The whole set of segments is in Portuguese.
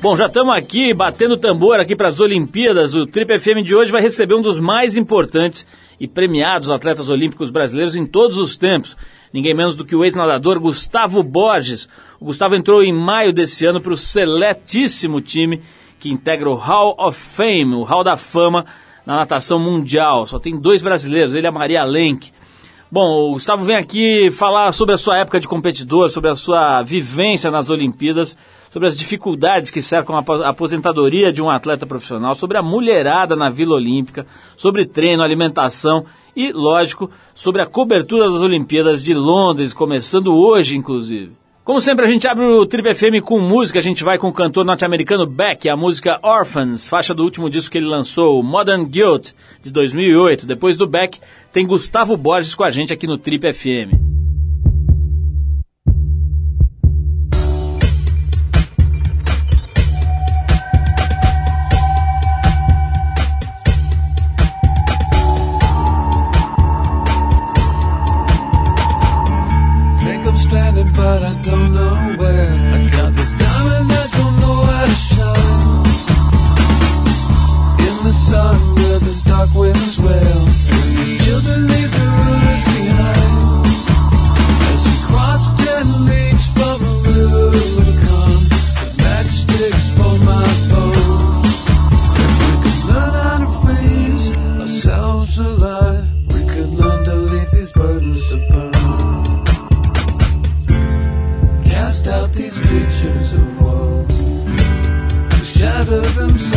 Bom, já estamos aqui batendo tambor aqui para as Olimpíadas. O Trip FM de hoje vai receber um dos mais importantes e premiados atletas olímpicos brasileiros em todos os tempos. Ninguém menos do que o ex-nadador Gustavo Borges. O Gustavo entrou em maio desse ano para o seletíssimo time que integra o Hall of Fame, o Hall da Fama na natação mundial. Só tem dois brasileiros, ele e a Maria Lenk. Bom, o Gustavo vem aqui falar sobre a sua época de competidor, sobre a sua vivência nas Olimpíadas, sobre as dificuldades que cercam a aposentadoria de um atleta profissional, sobre a mulherada na Vila Olímpica, sobre treino, alimentação e, lógico, sobre a cobertura das Olimpíadas de Londres, começando hoje, inclusive. Como sempre, a gente abre o Trip FM com música. A gente vai com o cantor norte-americano Beck, a música Orphans, faixa do último disco que ele lançou, Modern Guilt, de 2008. Depois do Beck, tem Gustavo Borges com a gente aqui no Trip FM. Of themselves.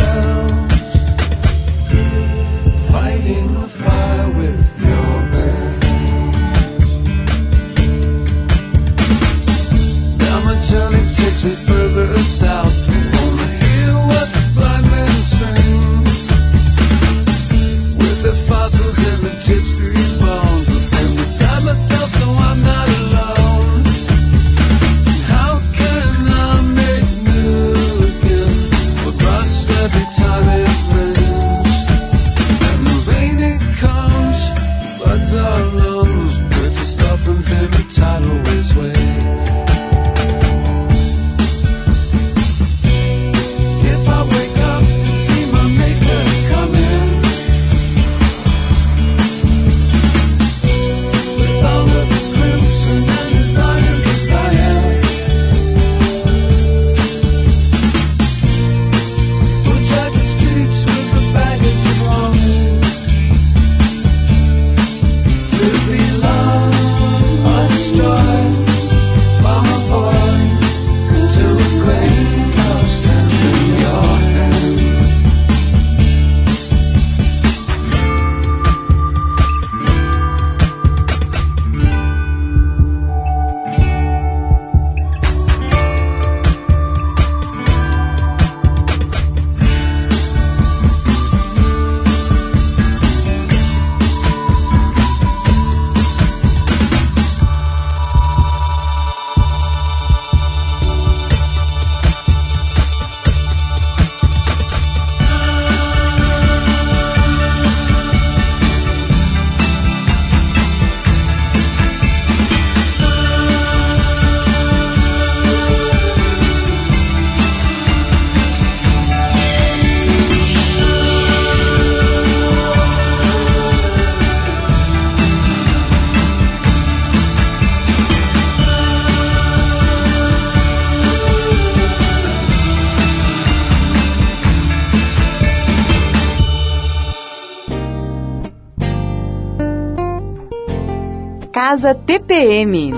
TPM.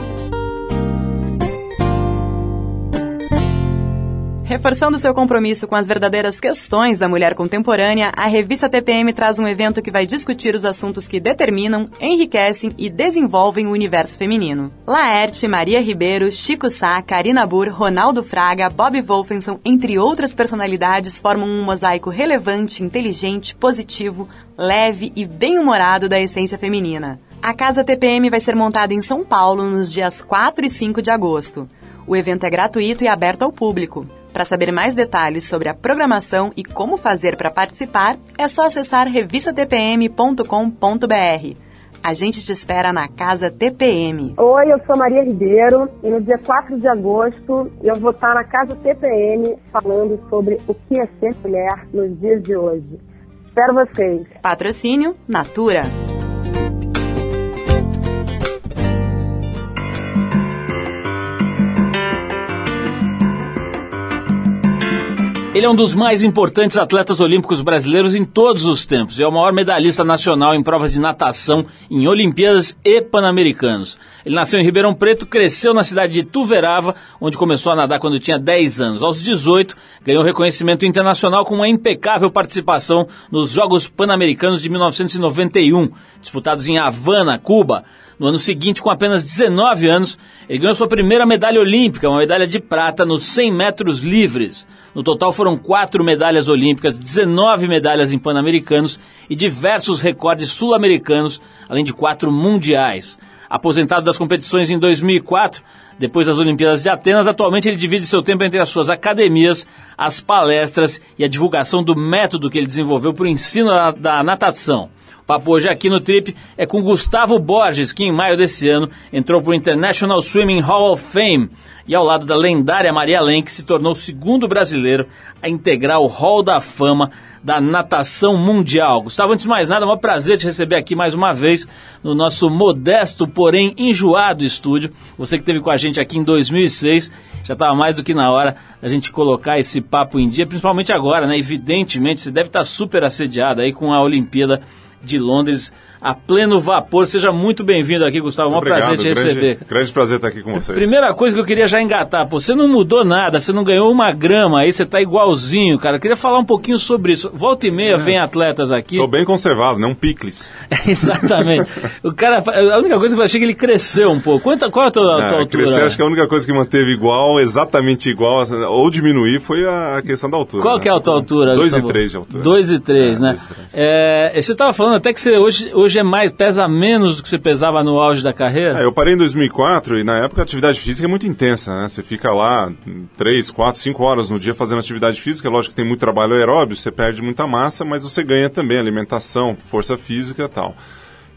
Reforçando seu compromisso com as verdadeiras questões da mulher contemporânea, a revista TPM traz um evento que vai discutir os assuntos que determinam, enriquecem e desenvolvem o universo feminino. Laerte, Maria Ribeiro, Chico Sá, Karina Burr, Ronaldo Fraga, Bob Wolfenson, entre outras personalidades, formam um mosaico relevante, inteligente, positivo, leve e bem-humorado da essência feminina. A Casa TPM vai ser montada em São Paulo nos dias 4 e 5 de agosto. O evento é gratuito e aberto ao público. Para saber mais detalhes sobre a programação e como fazer para participar, é só acessar revistatpm.com.br. A gente te espera na Casa TPM. Oi, eu sou Maria Ribeiro e no dia 4 de agosto eu vou estar na Casa TPM falando sobre o que é ser mulher nos dias de hoje. Espero vocês. Patrocínio Natura. Ele é um dos mais importantes atletas olímpicos brasileiros em todos os tempos. É o maior medalhista nacional em provas de natação em Olimpíadas e Pan-Americanos. Ele nasceu em Ribeirão Preto, cresceu na cidade de Tuverava, onde começou a nadar quando tinha 10 anos. Aos 18, ganhou reconhecimento internacional com uma impecável participação nos Jogos Pan-Americanos de 1991, disputados em Havana, Cuba. No ano seguinte, com apenas 19 anos, ele ganhou sua primeira medalha olímpica, uma medalha de prata nos 100 metros livres. No total foram quatro medalhas olímpicas, 19 medalhas em Pan-Americanos e diversos recordes sul-americanos, além de quatro mundiais. Aposentado das competições em 2004, depois das Olimpíadas de Atenas, atualmente ele divide seu tempo entre as suas academias, as palestras e a divulgação do método que ele desenvolveu para o ensino da natação. Papo hoje aqui no Trip é com Gustavo Borges, que em maio desse ano entrou para o International Swimming Hall of Fame e ao lado da lendária Maria Lenk se tornou o segundo brasileiro a integrar o Hall da Fama da natação mundial. Gustavo, antes de mais nada, é um prazer te receber aqui mais uma vez no nosso modesto, porém enjoado estúdio. Você que esteve com a gente aqui em 2006, já estava mais do que na hora da gente colocar esse papo em dia, principalmente agora, né? Evidentemente, você deve estar super assediado aí com a Olimpíada de Londres a pleno vapor. Seja muito bem-vindo aqui, Gustavo. É um prazer te grande, receber. Grande prazer estar aqui com vocês. Primeira coisa que eu queria já engatar, pô, você não mudou nada, você não ganhou uma grama aí, você tá igualzinho, cara. Eu queria falar um pouquinho sobre isso. Volta e meia é. vem atletas aqui. Tô bem conservado, não um picles. Exatamente. o cara, a única coisa que eu achei que ele cresceu um pouco. Quanto, qual é a tua, a tua altura? Crescer, acho que a única coisa que manteve igual, exatamente igual, ou diminuir, foi a questão da altura. Qual né? que é a tua altura? 2 e 3 de altura. 2 e 3, é, né? É, você tava falando até que você hoje, hoje é mais, pesa menos do que você pesava no auge da carreira? É, eu parei em 2004 e na época a atividade física é muito intensa, né? Você fica lá 3, 4, 5 horas no dia fazendo atividade física. Lógico que tem muito trabalho aeróbio, você perde muita massa, mas você ganha também alimentação, força física e tal.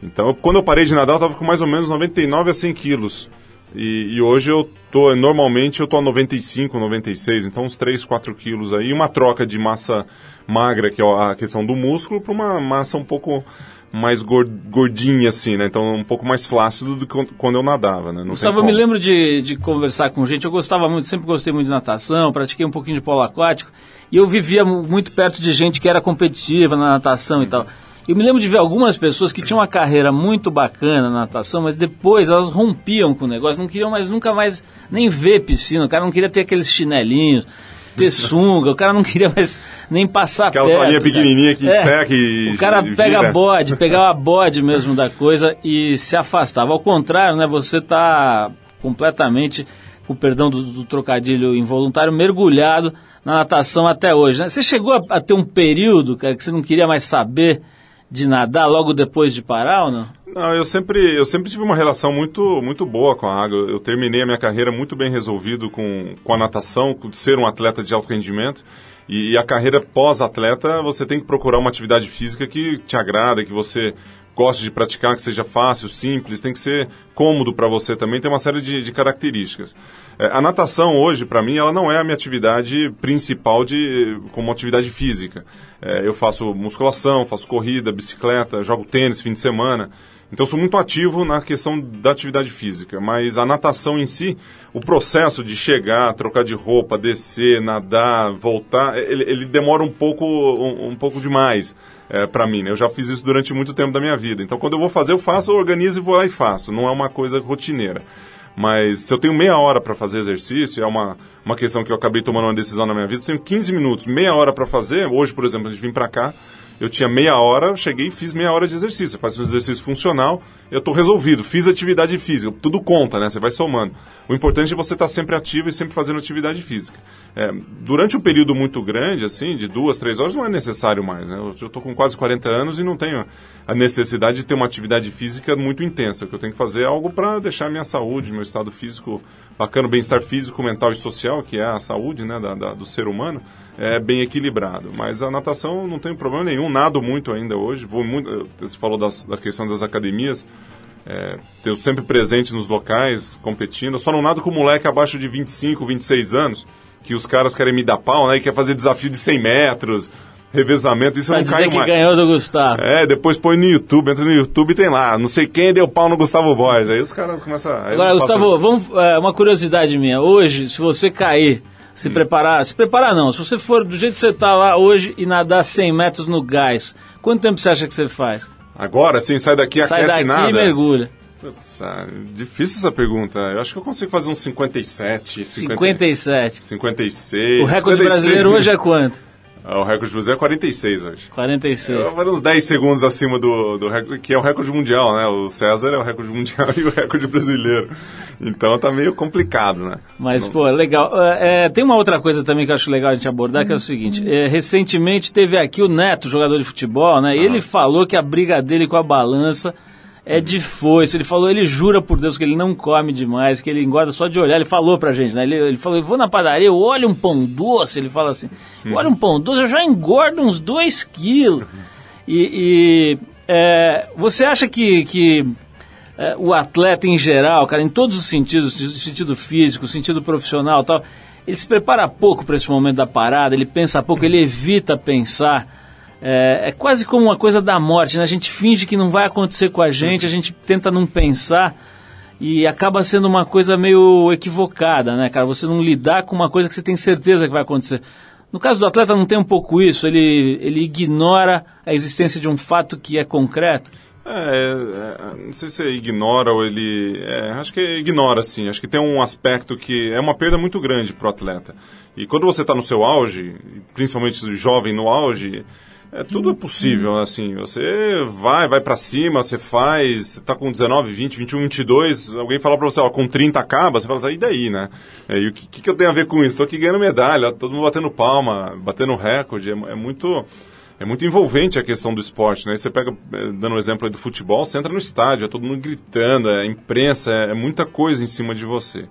Então, quando eu parei de nadar, eu estava com mais ou menos 99 a 100 quilos. E, e, hoje eu tô, normalmente eu tô a 95, 96, então uns 3, 4 quilos aí, uma troca de massa magra, que é a questão do músculo, para uma massa um pouco mais gordinha, assim, né? Então um pouco mais flácido do que quando eu nadava, né? Não Gustavo, eu me lembro de, de conversar com gente, eu gostava muito, sempre gostei muito de natação, pratiquei um pouquinho de polo aquático, e eu vivia muito perto de gente que era competitiva na natação e tal. Eu me lembro de ver algumas pessoas que tinham uma carreira muito bacana na natação, mas depois elas rompiam com o negócio, não queriam mais nunca mais nem ver piscina, o cara não queria ter aqueles chinelinhos ter sunga, o cara não queria mais nem passar Aquela perto. Aquela pequenininha que é, seca e O cara e pega bode, pegava bode mesmo da coisa e se afastava. Ao contrário, né, você está completamente, com o perdão do, do, trocadilho involuntário, mergulhado na natação até hoje. Né? Você chegou a, a ter um período, cara, que você não queria mais saber de nadar logo depois de parar ou não? Não, eu sempre, eu sempre tive uma relação muito, muito boa com a água. Eu terminei a minha carreira muito bem resolvido com, com a natação, de ser um atleta de alto rendimento. E, e a carreira pós-atleta, você tem que procurar uma atividade física que te agrada, que você goste de praticar, que seja fácil, simples, tem que ser cômodo para você também, tem uma série de, de características. É, a natação hoje, para mim, ela não é a minha atividade principal de, como atividade física. É, eu faço musculação, faço corrida, bicicleta, jogo tênis fim de semana. Então sou muito ativo na questão da atividade física, mas a natação em si, o processo de chegar, trocar de roupa, descer, nadar, voltar, ele, ele demora um pouco, um, um pouco demais é, para mim. Né? Eu já fiz isso durante muito tempo da minha vida. Então quando eu vou fazer, eu faço, eu organizo e vou lá e faço. Não é uma coisa rotineira. Mas se eu tenho meia hora para fazer exercício, é uma, uma questão que eu acabei tomando uma decisão na minha vida. Eu tenho 15 minutos, meia hora para fazer, hoje, por exemplo, a gente vim para cá, eu tinha meia hora, cheguei e fiz meia hora de exercício. Eu faço um exercício funcional, eu estou resolvido. Fiz atividade física, tudo conta, né? Você vai somando. O importante é você estar tá sempre ativo e sempre fazendo atividade física. É, durante um período muito grande, assim, de duas, três horas, não é necessário mais, né? Eu estou com quase 40 anos e não tenho a necessidade de ter uma atividade física muito intensa. O que eu tenho que fazer é algo para deixar minha saúde, meu estado físico bacana, bem-estar físico, mental e social, que é a saúde né, da, da, do ser humano, é bem equilibrado. Mas a natação não tem problema nenhum, nado muito ainda hoje. Vou muito, você falou das, da questão das academias, é, tenho sempre presente nos locais, competindo. Eu só não nado com moleque abaixo de 25, 26 anos, que os caras querem me dar pau, né? E quer fazer desafio de 100 metros, revezamento, isso eu não dizer caio que mais. ganhou do Gustavo. É, depois põe no YouTube, entra no YouTube e tem lá, não sei quem deu pau no Gustavo Borges. Aí os caras começam Agora, Gustavo, vamos, é, uma curiosidade minha. Hoje, se você cair, se preparar, se preparar não, se você for do jeito que você está lá hoje e nadar 100 metros no gás, quanto tempo você acha que você faz? Agora, sim, sai daqui Sai aquece daqui nada. e mergulha. Putz, ah, difícil essa pergunta. Eu acho que eu consigo fazer uns 57, 50, 57. 56. O recorde 56. brasileiro hoje é quanto? Ah, o recorde brasileiro é 46 hoje. 46. Eu vou uns 10 segundos acima do, do recorde, que é o recorde mundial, né? O César é o recorde mundial e o recorde brasileiro. Então tá meio complicado, né? Mas, pô, legal. É, é, tem uma outra coisa também que eu acho legal a gente abordar, que é o seguinte. é, recentemente teve aqui o Neto, jogador de futebol, né? E ele falou que a briga dele com a balança é de foice. Ele falou, ele jura por Deus que ele não come demais, que ele engorda só de olhar. Ele falou pra gente, né? Ele, ele falou, eu vou na padaria, eu olho um pão doce. Ele fala assim, eu olho um pão doce, eu já engordo uns 2 quilos. E, e, é, você acha que... que é, o atleta em geral, cara, em todos os sentidos, sentido físico, sentido profissional tal, ele se prepara pouco para esse momento da parada, ele pensa pouco, ele evita pensar. É, é quase como uma coisa da morte, né? A gente finge que não vai acontecer com a gente, a gente tenta não pensar e acaba sendo uma coisa meio equivocada, né, cara? Você não lidar com uma coisa que você tem certeza que vai acontecer. No caso do atleta não tem um pouco isso, ele, ele ignora a existência de um fato que é concreto. É, é, não sei se ignora ou ele. é, acho que ignora, sim. Acho que tem um aspecto que é uma perda muito grande para o atleta. E quando você está no seu auge, principalmente jovem no auge, é, tudo é possível, assim. Você vai, vai para cima, você faz, você tá com 19, 20, 21, 22, alguém fala para você, ó, com 30 acaba, você fala, e daí, né? É, e o que, que eu tenho a ver com isso? Tô aqui ganhando medalha, todo mundo batendo palma, batendo recorde, é, é muito é muito envolvente a questão do esporte, né? Você pega, eh, dando o exemplo aí do futebol, você entra no estádio, é todo mundo gritando, é imprensa, é, é muita coisa em cima de você.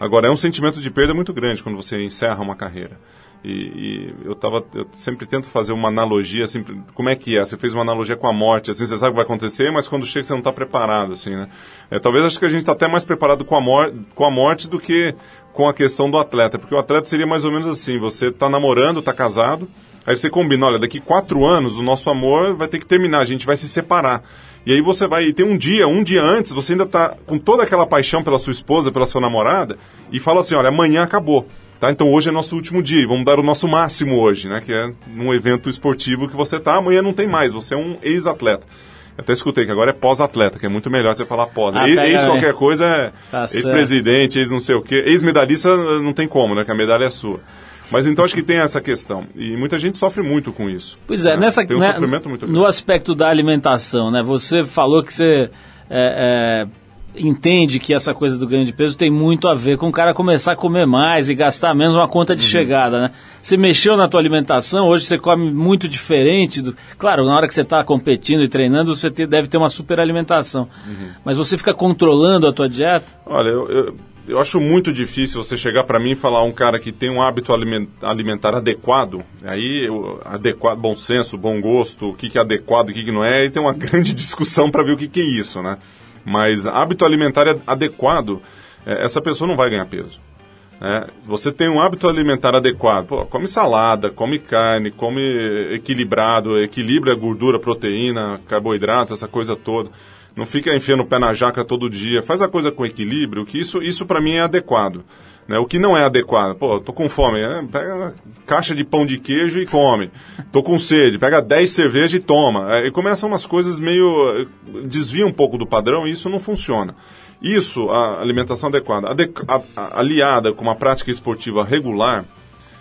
Agora, é um sentimento de perda muito grande quando você encerra uma carreira. E, e eu, tava, eu sempre tento fazer uma analogia, assim, como é que é? Você fez uma analogia com a morte, assim, você sabe o que vai acontecer, mas quando chega você não está preparado, assim, né? É, talvez acho que a gente está até mais preparado com a, mor com a morte do que com a questão do atleta, porque o atleta seria mais ou menos assim, você está namorando, está casado, Aí você combina, olha, daqui quatro anos o nosso amor vai ter que terminar, a gente vai se separar. E aí você vai, tem um dia, um dia antes, você ainda está com toda aquela paixão pela sua esposa, pela sua namorada, e fala assim, olha, amanhã acabou. Tá? Então hoje é nosso último dia e vamos dar o nosso máximo hoje, né? Que é num evento esportivo que você tá, amanhã não tem mais, você é um ex-atleta. Até escutei que agora é pós-atleta, que é muito melhor você falar pós. Ah, ex, ex qualquer coisa é Tá ex-presidente, ex não sei o quê. Ex-medalhista não tem como, né? Que a medalha é sua. Mas então acho que tem essa questão. E muita gente sofre muito com isso. Pois é, né? nessa, Tem um né, sofrimento muito no grande. aspecto da alimentação, né? Você falou que você é, é, entende que essa coisa do ganho de peso tem muito a ver com o cara começar a comer mais e gastar menos uma conta Uhum. de chegada, né? Você mexeu na tua alimentação, hoje você come muito diferente do... Claro, na hora que você está competindo e treinando, você te- deve ter uma super alimentação. Uhum. Mas você fica controlando a tua dieta? Olha, eu, eu, eu acho muito difícil você chegar para mim e falar um cara que tem um hábito alimen- alimentar adequado, aí eu- adequado, bom senso, bom gosto, o que, que é adequado, o que, que não é, e tem uma grande discussão para ver o que, que é isso, né? Mas hábito alimentar é adequado, é, essa pessoa não vai ganhar peso. né? Você tem um hábito alimentar adequado, pô, come salada, come carne, come equilibrado, equilibra a gordura, proteína, carboidrato, essa coisa toda. Não fica enfiando o pé na jaca todo dia. Faz a coisa com equilíbrio, que isso, isso para mim é adequado. Né? O que não é adequado, pô, tô com fome, né? pega uma caixa de pão de queijo e come. Tô com sede, pega 10 cervejas e toma. Aí começam umas coisas meio. desvia um pouco do padrão e isso não funciona. Isso, a alimentação adequada, aliada com uma prática esportiva regular,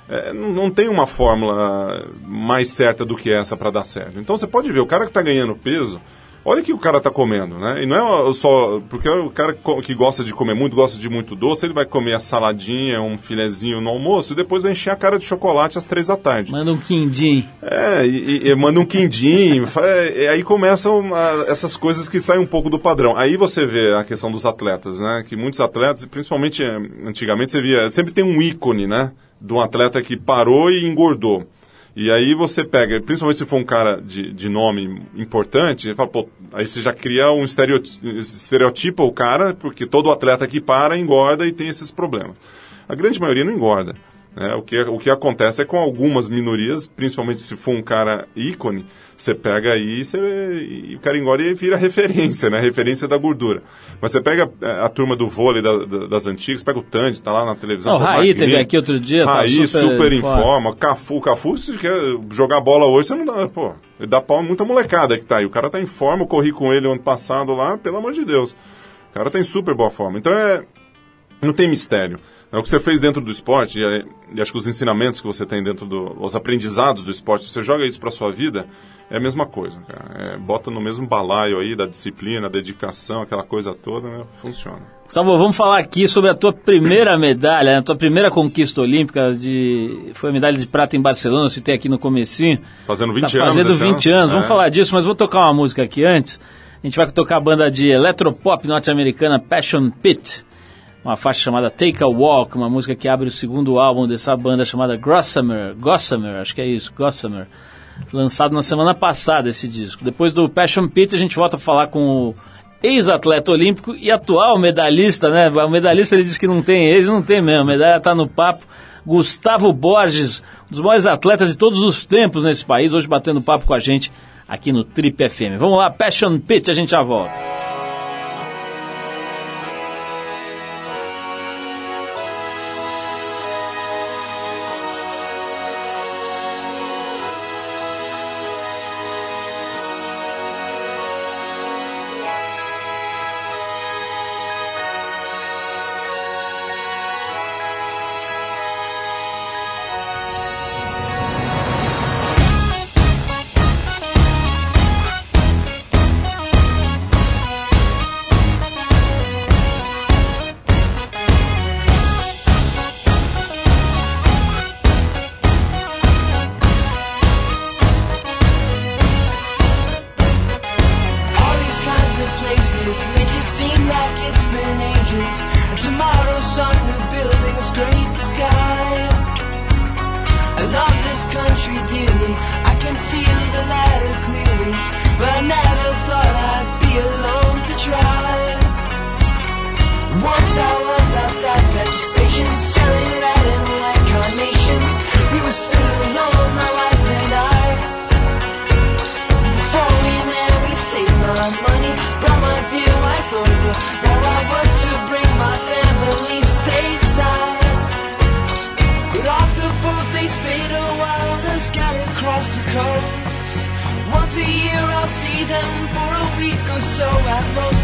é, não tem uma fórmula mais certa do que essa para dar certo. Então você pode ver, o cara que está ganhando peso, olha o que o cara tá comendo, né? E não é só. Porque o cara que gosta de comer muito, gosta de muito doce, ele vai comer a saladinha, um filezinho no almoço e depois vai encher a cara de chocolate às três da tarde. Manda um quindim. É, e, e manda um quindim. é, e aí começam a, essas coisas que saem um pouco do padrão. Aí você vê a questão dos atletas, né? Que muitos atletas, principalmente eh, antigamente, você via. Sempre tem um ícone, né? De um atleta que parou e engordou. E aí você pega, principalmente se for um cara de, de nome importante, fala, pô, aí você já cria um estereotipo, estereotipa o cara, porque todo atleta que para engorda e tem esses problemas. A grande maioria não engorda. Né? O, que, o que acontece é com algumas minorias, principalmente se for um cara ícone, você pega aí você, e o e vira referência, né? Referência da gordura. Mas você pega a, é, a turma do vôlei da, da, das antigas, pega o Tandy, tá lá na televisão. O Raí teve aqui outro dia. Tá Raí, tá super, super em forma. Cafu, Cafu, se quer jogar bola hoje, você não dá, pô. Ele dá pau muita molecada que tá aí. O cara tá em forma, eu corri com ele ano passado lá, pelo amor de Deus. O cara tá em super boa forma. Então é. Não tem mistério. É o que você fez dentro do esporte, e, e acho que os ensinamentos que você tem dentro do. os aprendizados do esporte, você joga isso para sua vida, é a mesma coisa, cara. É, bota no mesmo balaio aí da disciplina, dedicação, aquela coisa toda, né? Funciona. Salvo, vamos falar aqui sobre a tua primeira medalha, né? a tua primeira conquista olímpica de foi a medalha de prata em Barcelona, eu citei aqui no comecinho. Fazendo 20 tá anos. Fazendo 20 ano. anos. É. Vamos falar disso, mas vou tocar uma música aqui antes. A gente vai tocar a banda de eletropop norte-americana Passion Pit uma faixa chamada Take a Walk, uma música que abre o segundo álbum dessa banda chamada Gossamer, Gossamer, acho que é isso, Gossamer, lançado na semana passada esse disco. Depois do Passion Pit a gente volta a falar com o ex-atleta olímpico e atual medalhista, né? O medalhista ele diz que não tem ex, não tem mesmo, a medalha tá no papo. Gustavo Borges, um dos maiores atletas de todos os tempos nesse país, hoje batendo papo com a gente aqui no Trip FM. Vamos lá, Passion Pit, a gente já volta. them for a week or so at most.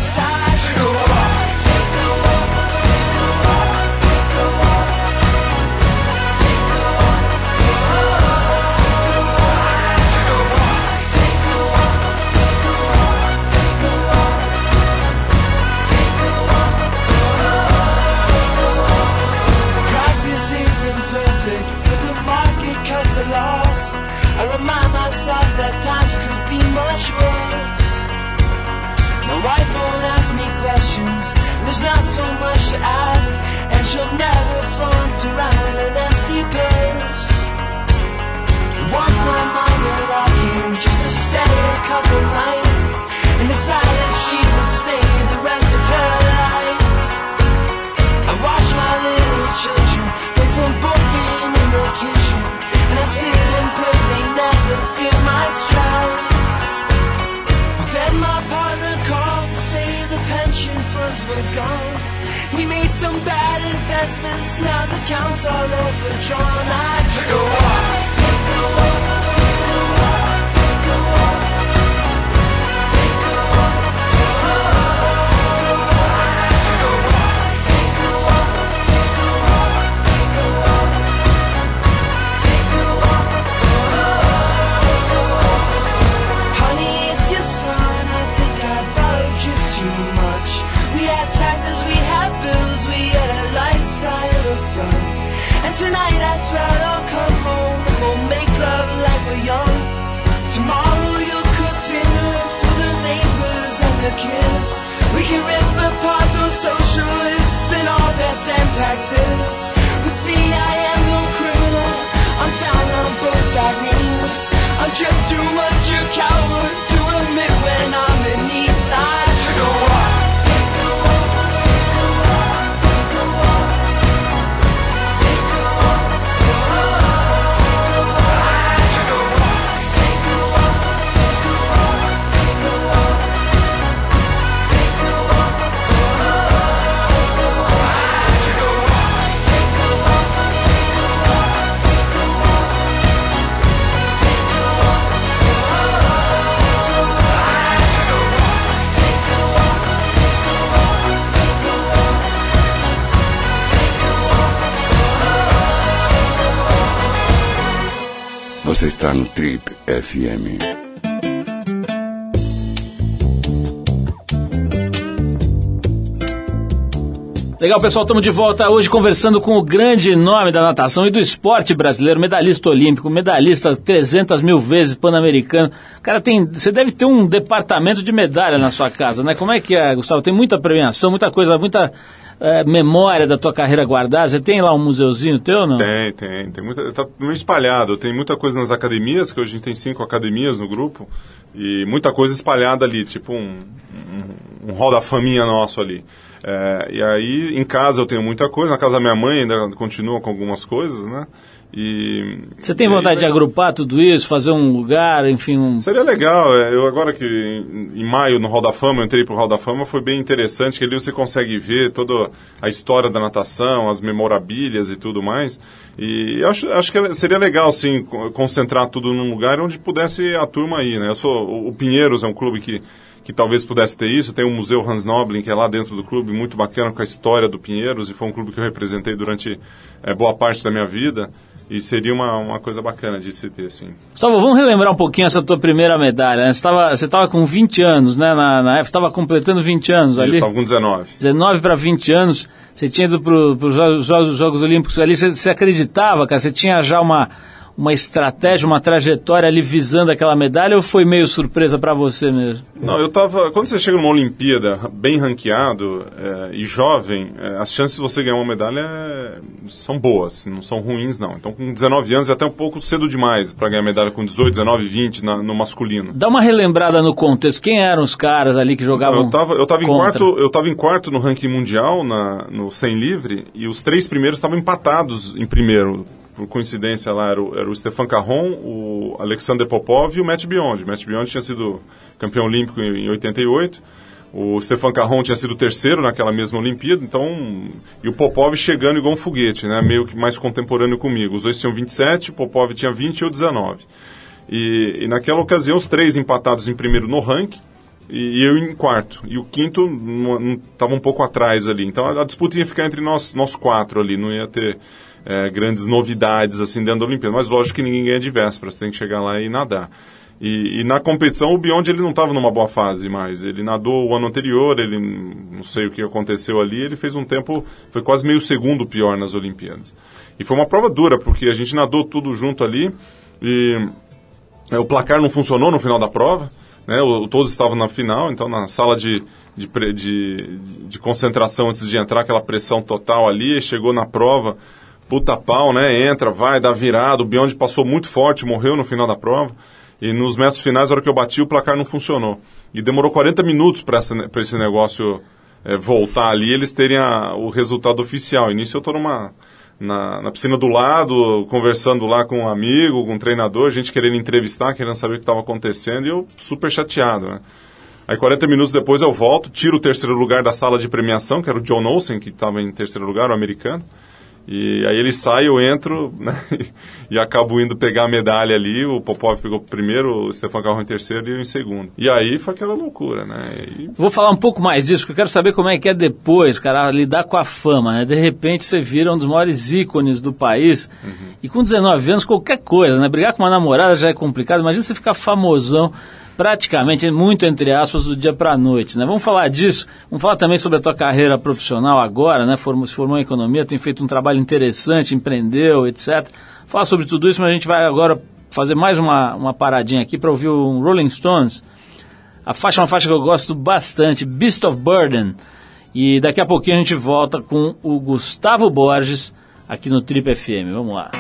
were gone. We made some bad investments, now the accounts are overdrawn. I took a walk, took a walk. us. We can rip apart those socialists and all their damn taxes. But see, I am no criminal. I'm down on both bad knees. I'm just too much a coward. Você está no Trip FM. Legal, pessoal, estamos de volta hoje conversando com o grande nome da natação e do esporte brasileiro, medalhista olímpico, medalhista 300 mil vezes pan-americano. Cara, tem, você deve ter um departamento de medalha na sua casa, né? Como é que é, Gustavo? Tem muita premiação, muita coisa, muita eh, memória da tua carreira guardada. Você tem lá um museuzinho teu não? Tem, tem. Tem muita, tá meio espalhado. Tem muita coisa nas academias, que hoje a gente tem cinco academias no grupo, e muita coisa espalhada ali, tipo um, um, um hall da faminha nosso ali. É, e aí, em casa eu tenho muita coisa, na casa da minha mãe ainda continua com algumas coisas, né? E, Você tem e aí, vontade de agrupar tudo isso, fazer um lugar, enfim, um... Seria legal, é, eu agora que em, em maio no Hall da Fama, eu entrei pro Hall da Fama, foi bem interessante, que ali você consegue ver toda a história da natação, as memorabilhas e tudo mais. E eu acho, acho que seria legal, sim, co- concentrar tudo num lugar onde pudesse a turma ir, né? Eu sou, o- o Pinheiros é um clube que, que talvez pudesse ter isso, tem o Museu Hans Noblin, que é lá dentro do clube, muito bacana com a história do Pinheiros, e foi um clube que eu representei durante é, boa parte da minha vida. E seria uma, uma coisa bacana de se ter, sim. Gustavo, vamos relembrar um pouquinho essa tua primeira medalha. né? Você estava você tava com 20 anos, né? Na, na época, você estava completando 20 anos ali. estava com 19. 19 para 20 anos, você tinha ido para os Jogos, Jogos, Jogos Olímpicos ali, você, você acreditava, cara? Você tinha já uma, uma estratégia, uma trajetória ali visando aquela medalha ou foi meio surpresa para você mesmo? Não, eu tava. Quando você chega numa Olimpíada bem ranqueado é, e jovem, é, as chances de você ganhar uma medalha é, são boas, não são ruins, não. Então, com 19 anos é até um pouco cedo demais para ganhar medalha com 18, 19, 20 na- no masculino. Dá uma relembrada no contexto. Quem eram os caras ali que jogavam? Eu tava, eu, tava em contra? quarto, eu tava em quarto no ranking mundial, na, no 100 livre, e os três primeiros estavam empatados em primeiro. Por coincidência lá, era o, era o Stefan Carron, o Alexander Popov e o Matt Biondi. O Matt Biondi tinha sido campeão olímpico em, em 88. O Stefan Carron tinha sido terceiro naquela mesma Olimpíada, então. E o Popov chegando igual um foguete, né? Meio que mais contemporâneo comigo. Os dois tinham 27, o Popov tinha 20 e eu 19. E, e naquela ocasião, os três empatados em primeiro no ranking e, e eu em quarto. E o quinto estava um pouco atrás ali. Então a, a disputa ia ficar entre nós, nós quatro ali, não ia ter é, grandes novidades assim dentro da Olimpíada. Mas lógico que ninguém ganha de véspera, você tem que chegar lá e nadar. E, e na competição o Beyond ele não estava numa boa fase mais. Ele nadou o ano anterior, ele não sei o que aconteceu ali, ele fez um tempo, foi quase meio segundo pior nas Olimpíadas. E foi uma prova dura, porque a gente nadou tudo junto ali e é, o placar não funcionou no final da prova, né? O, todos estavam na final, então na sala de, de, de, de concentração antes de entrar, aquela pressão total ali, chegou na prova, puta pau, né? Entra, vai, dá virada, o Beyond passou muito forte, morreu no final da prova. E nos metros finais, na hora que eu bati, o placar não funcionou. E demorou 40 minutos para esse negócio é, voltar ali eles terem a- o resultado oficial. E nisso eu estou numa, na, na piscina do lado, conversando lá com um amigo, com um treinador, gente querendo entrevistar, querendo saber o que estava acontecendo, e eu super chateado, né? Aí 40 minutos depois eu volto, tiro o terceiro lugar da sala de premiação, que era o John Olsen, que estava em terceiro lugar, o americano. E aí ele sai, eu entro, né? E acabo indo pegar a medalha ali. O Popov pegou primeiro, o Stefan Carro em terceiro e eu em segundo. E aí foi aquela loucura, né? E Vou falar um pouco mais disso, porque eu quero saber como é que é depois, cara, lidar com a fama, né? De repente você vira um dos maiores ícones do país e com 19 anos qualquer coisa, né? Brigar com uma namorada já é complicado, imagina você ficar famosão praticamente muito entre aspas do dia para a noite, né? Vamos falar disso. Vamos falar também sobre a tua carreira profissional agora, né? Formou, se formou em economia, tem feito um trabalho interessante, empreendeu, etc. Falar sobre tudo isso, mas a gente vai agora fazer mais uma, uma paradinha aqui para ouvir um Rolling Stones. A faixa é uma faixa que eu gosto bastante, Beast of Burden. E daqui a pouquinho a gente volta com o Gustavo Borges aqui no Trip FM. Vamos lá.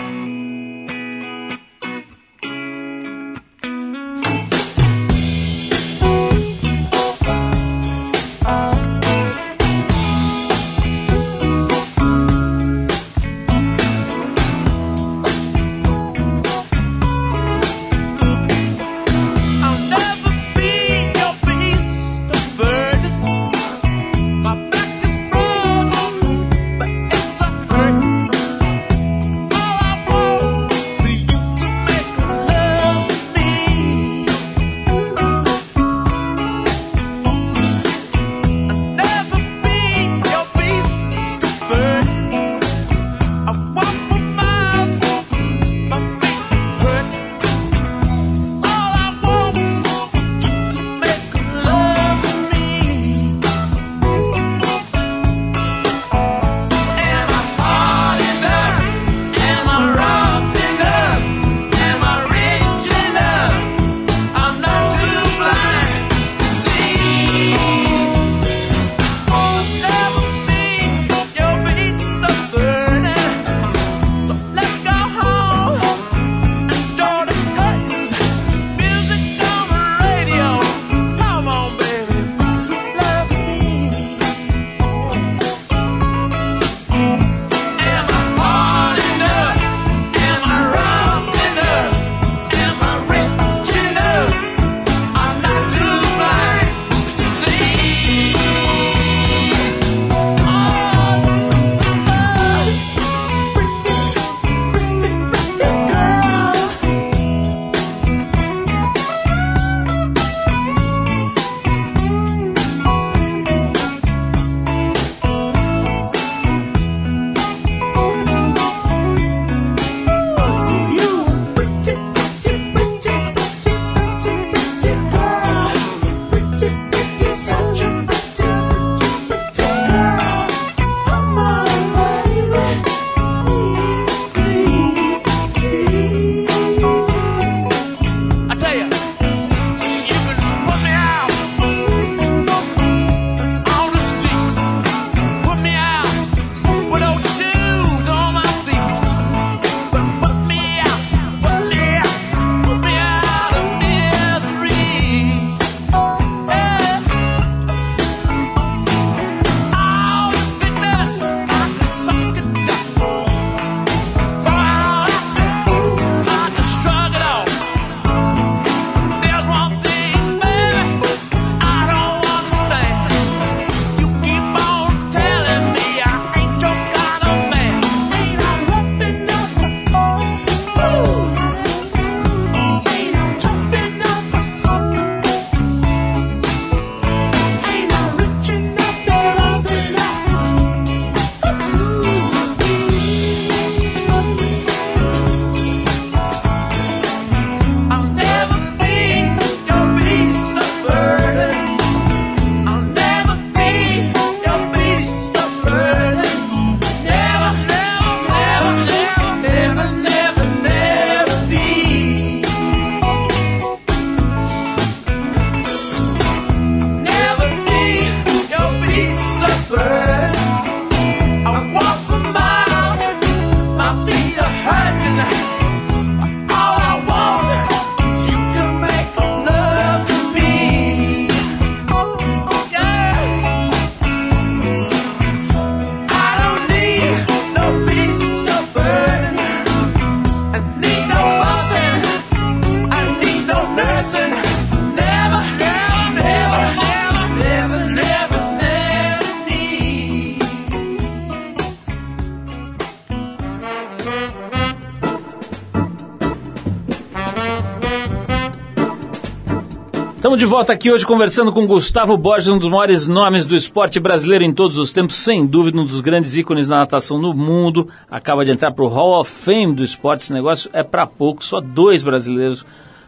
volta aqui hoje conversando com Gustavo Borges, um dos maiores nomes do esporte brasileiro em todos os tempos, sem dúvida, um dos grandes ícones da natação no mundo. Acaba de entrar para o Hall of Fame do esporte. Esse negócio é para pouco, só dois brasileiros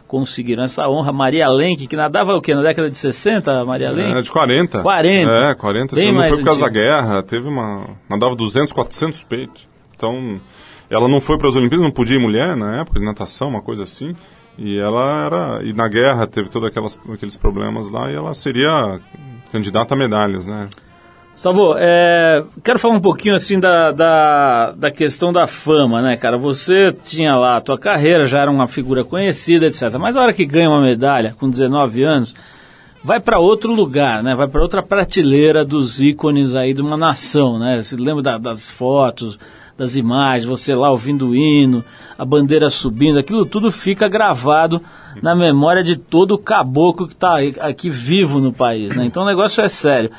conseguiram essa honra. Maria Lenk, que nadava o quê? Na década de 60, Maria é, Lenk? De 40. 40. É, 40. Bem não foi por causa da guerra, teve uma... Nadava 200, 400 peitos. Então, ela não foi para as Olimpíadas, não podia ir mulher na época, de natação, uma coisa assim. E ela era. E na guerra teve todos aqueles problemas lá e ela seria candidata a medalhas, né? Gustavo, é, quero falar um pouquinho assim da, da, da, questão da fama, né, cara? Você tinha lá a tua carreira, já era uma figura conhecida, etc. Mas a hora que ganha uma medalha com 19 anos, vai para outro lugar, né? Vai para outra prateleira dos ícones aí de uma nação, né? Você lembra da, das fotos, das imagens, você lá ouvindo o hino, a bandeira subindo, aquilo tudo fica gravado na memória de todo o caboclo que está aqui vivo no país, né? Então o negócio é sério.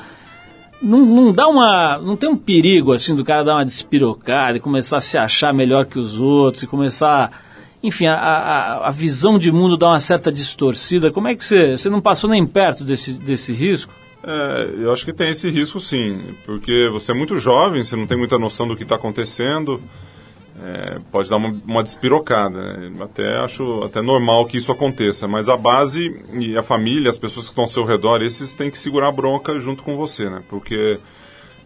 Não, não dá uma. Não tem um perigo assim do cara dar uma despirocada e começar a se achar melhor que os outros e começar. Enfim, a, a, a visão de mundo dá uma certa distorcida. Como é que você. Você não passou nem perto desse, desse risco? É, eu acho que tem esse risco sim, porque você é muito jovem, você não tem muita noção do que está acontecendo, é, pode dar uma, uma despirocada. né? Até acho até normal que isso aconteça, mas a base e a família, as pessoas que estão ao seu redor, esses têm que segurar a bronca junto com você, né? Porque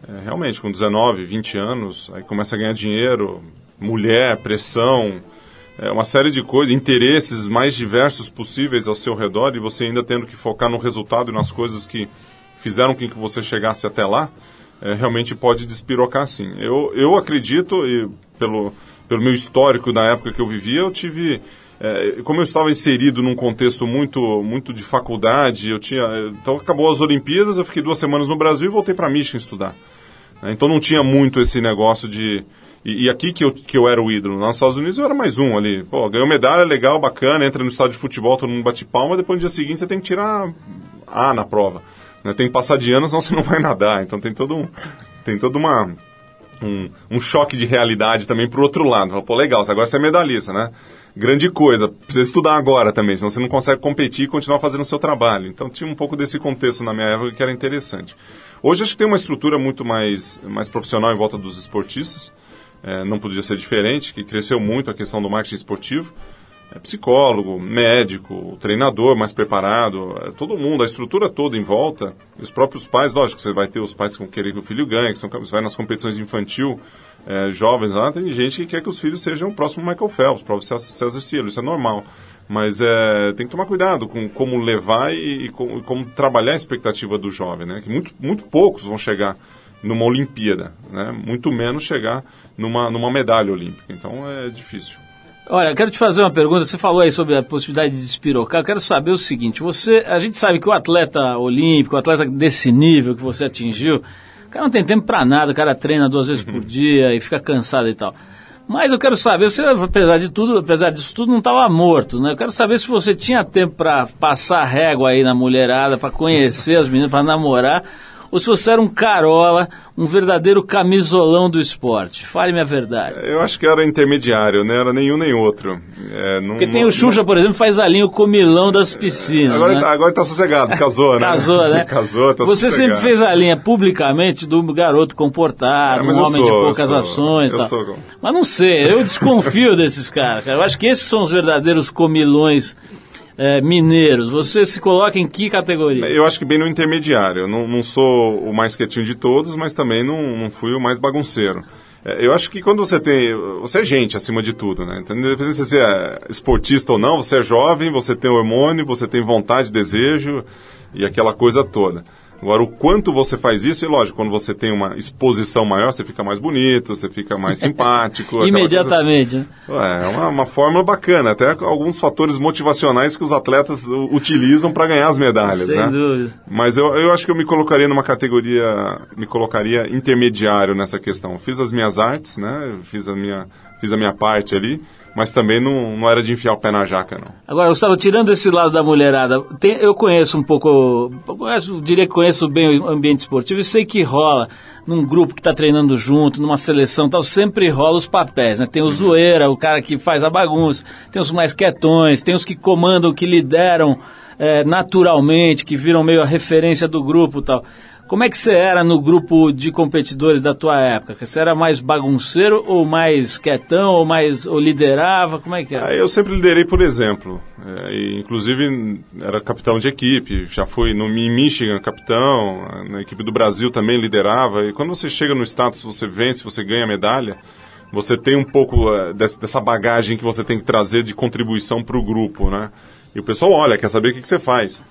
é, realmente com 19, 20 anos, aí começa a ganhar dinheiro, mulher, pressão, é, uma série de coisas, interesses mais diversos possíveis ao seu redor e você ainda tendo que focar no resultado e nas coisas que fizeram com que você chegasse até lá, é, realmente pode despirocar sim. Eu, eu acredito, e pelo, pelo meu histórico da época que eu vivia, eu tive. é, como eu estava inserido num contexto muito, muito de faculdade, eu tinha. Então acabou as Olimpíadas, eu fiquei duas semanas no Brasil e voltei para Michigan estudar. né? Então não tinha muito esse negócio de. E, aqui que eu, que eu era o ídolo. Nos Estados Unidos eu era mais um ali. Pô, ganhou medalha, legal, bacana, entra no estádio de futebol, todo mundo bate palma, depois no dia seguinte você tem que tirar A na prova. né? Tem que passar de ano, senão você não vai nadar. Então tem todo um. Tem toda uma. Um, um choque de realidade também pro outro lado. Fala, Pô, legal, agora você é medalhista, né? Grande coisa, precisa estudar agora também, senão você não consegue competir e continuar fazendo o seu trabalho. Então tinha um pouco desse contexto na minha época que era interessante. Hoje acho que tem uma estrutura muito mais, mais profissional em volta dos esportistas. É, não podia ser diferente, que cresceu muito a questão do marketing esportivo. É, psicólogo, médico, treinador mais preparado, é, todo mundo, a estrutura toda em volta, os próprios pais, lógico, você vai ter os pais que vão querer que o filho ganhe, que são, você vai nas competições infantil, é, jovens lá, tem gente que quer que os filhos sejam o próximo Michael Phelps, o César César Cielo, isso é normal. Mas é, tem que tomar cuidado com como levar e, e com- e como trabalhar a expectativa do jovem, né? Que muito, muito poucos vão chegar numa Olimpíada, né? Muito menos chegar numa, numa medalha olímpica. Então é difícil. Olha, eu quero te fazer uma pergunta. Você falou aí sobre a possibilidade de despirocar. Eu quero saber o seguinte: você, a gente sabe que o atleta olímpico, o atleta desse nível que você atingiu, o cara não tem tempo pra nada. O cara treina duas vezes por dia e fica cansado e tal. Mas eu quero saber, você, apesar de tudo, apesar disso tudo, não estava morto, né? Eu quero saber se você tinha tempo pra passar régua aí na mulherada, pra conhecer as meninas, pra namorar, ou se você era um carola, um verdadeiro camisolão do esporte. Fale-me a verdade. Eu acho que era intermediário, não era nenhum nem outro. É, não, Porque tem não- o Xuxa, por exemplo, faz a linha o comilão das piscinas. Agora, né? tá, agora tá sossegado, casou, né? Casou, né? casou, tá Você sossegado. sempre fez a linha publicamente do garoto comportado, É, um homem de sou, eu poucas sou, ações. tal. sou. Mas não sei, eu desconfio desses caras. Cara. Eu acho que esses são os verdadeiros comilões é, mineiros. Você se coloca em que categoria? Eu acho que bem no intermediário. Eu não, não sou o mais quietinho de todos, mas também não, não fui o mais bagunceiro. É, Eu acho que quando você tem. Você é gente acima de tudo, né? Então, Independente se você é esportista ou não, você é jovem, você tem hormônio, você tem vontade, desejo e aquela coisa toda. Agora, o quanto você faz isso, e lógico, quando você tem uma exposição maior, você fica mais bonito, você fica mais simpático. aquela coisa- Imediatamente, né? É uma, uma fórmula bacana, até alguns fatores motivacionais que os atletas utilizam para ganhar as medalhas, Sem né? dúvida. Mas eu, eu acho que eu me colocaria numa categoria, me colocaria intermediário nessa questão. Fiz as minhas artes, né? Fiz a minha, fiz a minha parte ali, mas também não, não era de enfiar o pé na jaca, não. Agora, Gustavo, tirando esse lado da mulherada, tem- eu conheço um pouco, eu diria que conheço bem o ambiente esportivo e sei que rola num grupo que está treinando junto, numa seleção e tal, sempre rola os papéis, né? Tem o zoeira, o cara que faz a bagunça, tem os mais quietões, tem os que comandam, que lideram eh, naturalmente, que viram meio a referência do grupo e tal. Como é que você era no grupo de competidores da tua época? Você era mais bagunceiro ou mais quietão, ou mais ou liderava? Como é que era? Aí eu sempre liderei por exemplo. É, e, inclusive era capitão de equipe, já fui no em Michigan capitão, na equipe do Brasil também liderava. E quando você chega no status, você vence, você ganha medalha, você tem um pouco des- dessa bagagem que você tem que trazer de contribuição para o grupo, né? E o pessoal olha, quer saber o que, que você faz.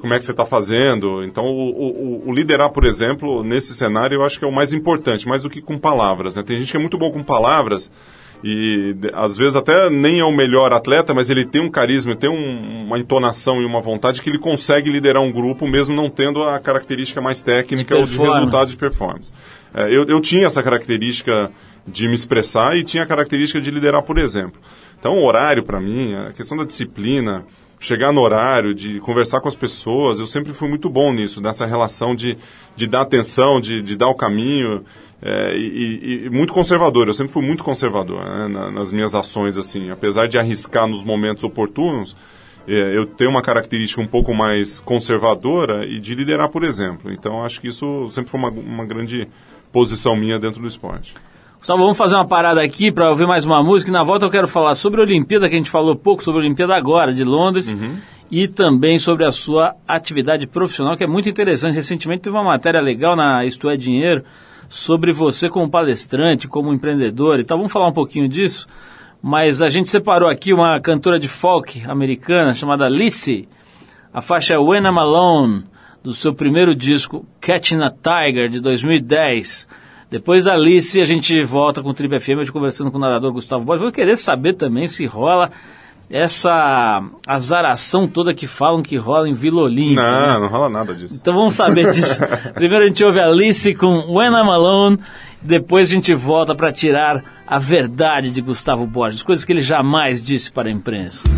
Como é que você está fazendo. Então, o, o, o, liderar, por exemplo, nesse cenário, eu acho que é o mais importante, mais do que com palavras. Né? Tem gente que é muito boa com palavras e às vezes até nem é o melhor atleta, mas ele tem um carisma, tem um, uma entonação e uma vontade que ele consegue liderar um grupo, mesmo não tendo a característica mais técnica ou de resultado de performance. É, eu, eu tinha essa característica de me expressar e tinha a característica de liderar, por exemplo. Então, o horário, para mim, a questão da disciplina, chegar no horário, de conversar com as pessoas, eu sempre fui muito bom nisso, nessa relação de, de dar atenção, de, de dar o caminho, é, e, e, muito conservador. Eu sempre fui muito conservador né, nas minhas ações, assim, apesar de arriscar nos momentos oportunos. É, eu tenho uma característica um pouco mais conservadora e de liderar, por exemplo. Então, acho que isso sempre foi uma, uma grande posição minha dentro do esporte. Gustavo, vamos fazer uma parada aqui para ouvir mais uma música. E na volta eu quero falar sobre a Olimpíada, que a gente falou pouco sobre a Olimpíada agora, de Londres, uhum. e também sobre a sua atividade profissional, que é muito interessante. Recentemente teve uma matéria legal na Isto é Dinheiro sobre você como palestrante, como empreendedor e tal. Vamos falar um pouquinho disso. Mas a gente separou aqui uma cantora de folk americana chamada Lissy. A faixa é When I'm Alone, do seu primeiro disco Catching a Tiger, de 2010. Depois da Alice, a gente volta com o Trip FM, hoje conversando com o narrador Gustavo Borges. Vou querer saber também se rola essa azaração toda que falam que rola em Vila Olímpia. Não, né? não rola nada disso. Então vamos saber disso. Primeiro a gente ouve a Alice com When I'm Alone, depois a gente volta para tirar a verdade de Gustavo Borges, coisas que ele jamais disse para a imprensa.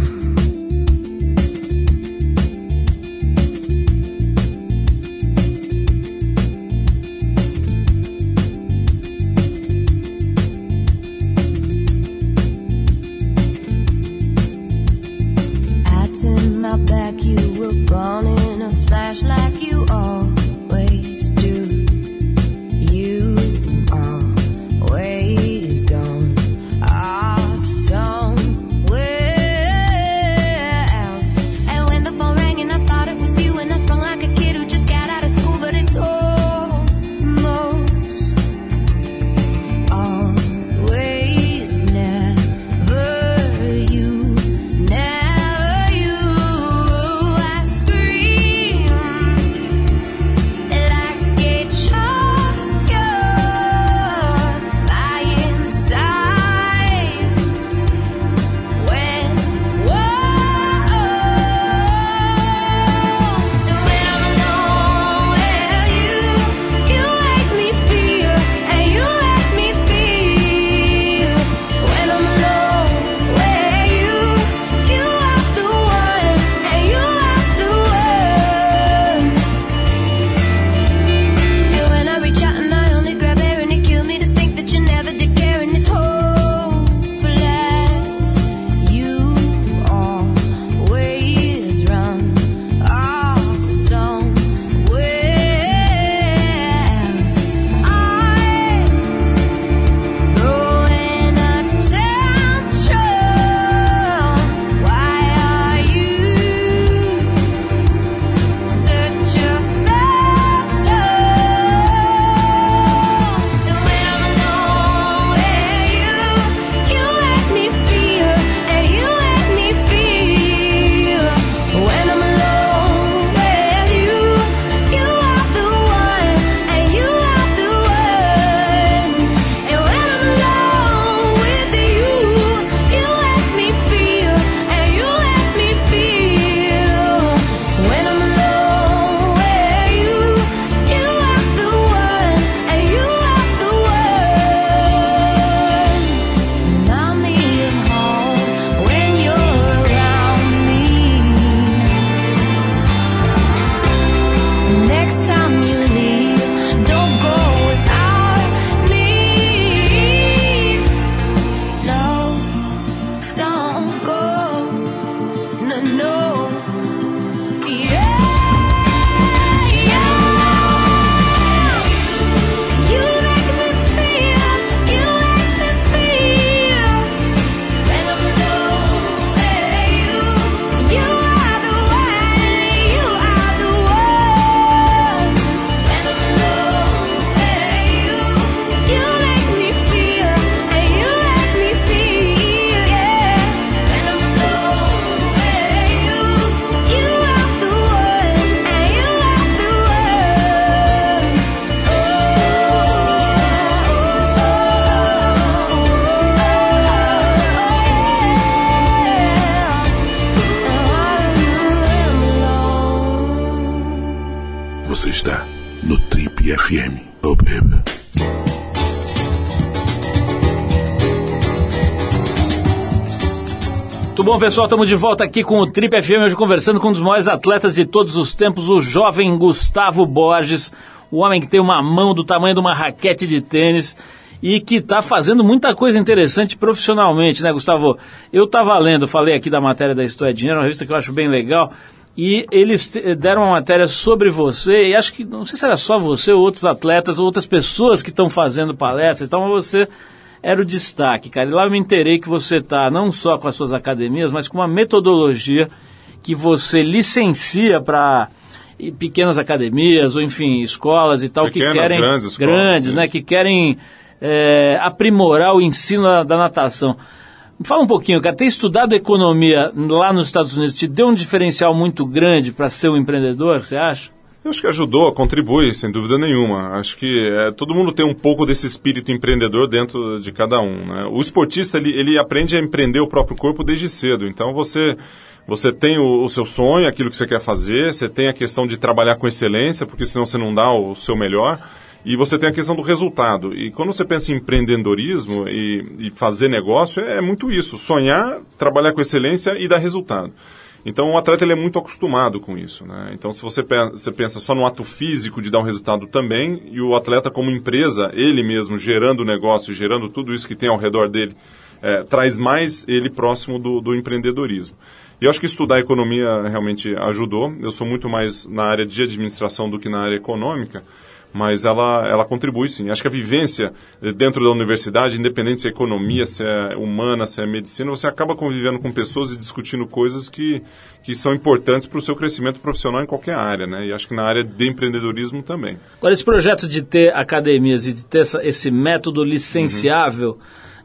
Pessoal. Estamos de volta aqui com o Trip FM, hoje conversando com um dos maiores atletas de todos os tempos, o jovem Gustavo Borges, o homem que tem uma mão do tamanho de uma raquete de tênis e que está fazendo muita coisa interessante profissionalmente, né, Gustavo? Eu estava lendo, falei aqui da matéria da História Dinheiro, uma revista que eu acho bem legal, e eles deram uma matéria sobre você, e acho que, não sei se era só você ou outros atletas, ou outras pessoas que estão fazendo palestras, então você era o destaque, cara. E lá eu me enterei que você está não só com as suas academias, mas com uma metodologia que você licencia para pequenas academias, ou enfim, escolas e tal, Pequenas, que querem. grandes escolas, grandes, né? Que querem é, aprimorar o ensino da, da natação. Fala um pouquinho, cara. Ter estudado economia lá nos Estados Unidos te deu um diferencial muito grande para ser um empreendedor, você acha? Eu acho que ajudou, contribui, sem dúvida nenhuma. Acho que é, todo mundo tem um pouco desse espírito empreendedor dentro de cada um. né? O esportista, ele, ele aprende a empreender o próprio corpo desde cedo. Então, você, você tem o, o seu sonho, aquilo que você quer fazer, você tem a questão de trabalhar com excelência, porque senão você não dá o seu melhor. E você tem a questão do resultado. E quando você pensa em empreendedorismo e, e fazer negócio, é, muito isso. Sonhar, trabalhar com excelência e dar resultado. Então o atleta ele é muito acostumado com isso. Né? Então se você, você pensa só no ato físico de dar um resultado também, e o atleta como empresa, ele mesmo gerando o negócio, gerando tudo isso que tem ao redor dele, eh, traz mais ele próximo do, do empreendedorismo. E eu acho que estudar economia realmente ajudou. Eu sou muito mais na área de administração do que na área econômica, mas ela, ela contribui sim. Acho que a vivência eh, dentro da universidade, independente se é economia, se é humana, se é medicina, você acaba convivendo com pessoas e discutindo coisas que, que são importantes para o seu crescimento profissional em qualquer área, né? E acho que na área de empreendedorismo também. Agora, esse projeto de ter academias e de ter essa- esse método licenciável,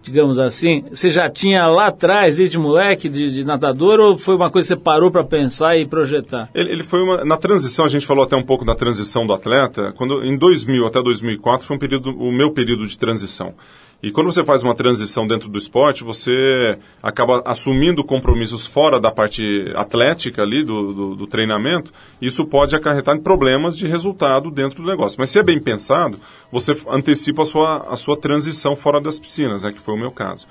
digamos assim, você já tinha lá atrás, desde moleque, de, de nadador, ou foi uma coisa que você parou para pensar e projetar? Ele, ele foi uma, na transição, a gente falou até um pouco da transição do atleta, quando em 2000 até 2004 foi um período, o meu período de transição. E quando você faz uma transição dentro do esporte, você acaba assumindo compromissos fora da parte atlética ali, do, do, do treinamento, isso pode acarretar em problemas de resultado dentro do negócio. Mas se é bem pensado, você antecipa a sua, a sua transição fora das piscinas, né, que foi o meu caso.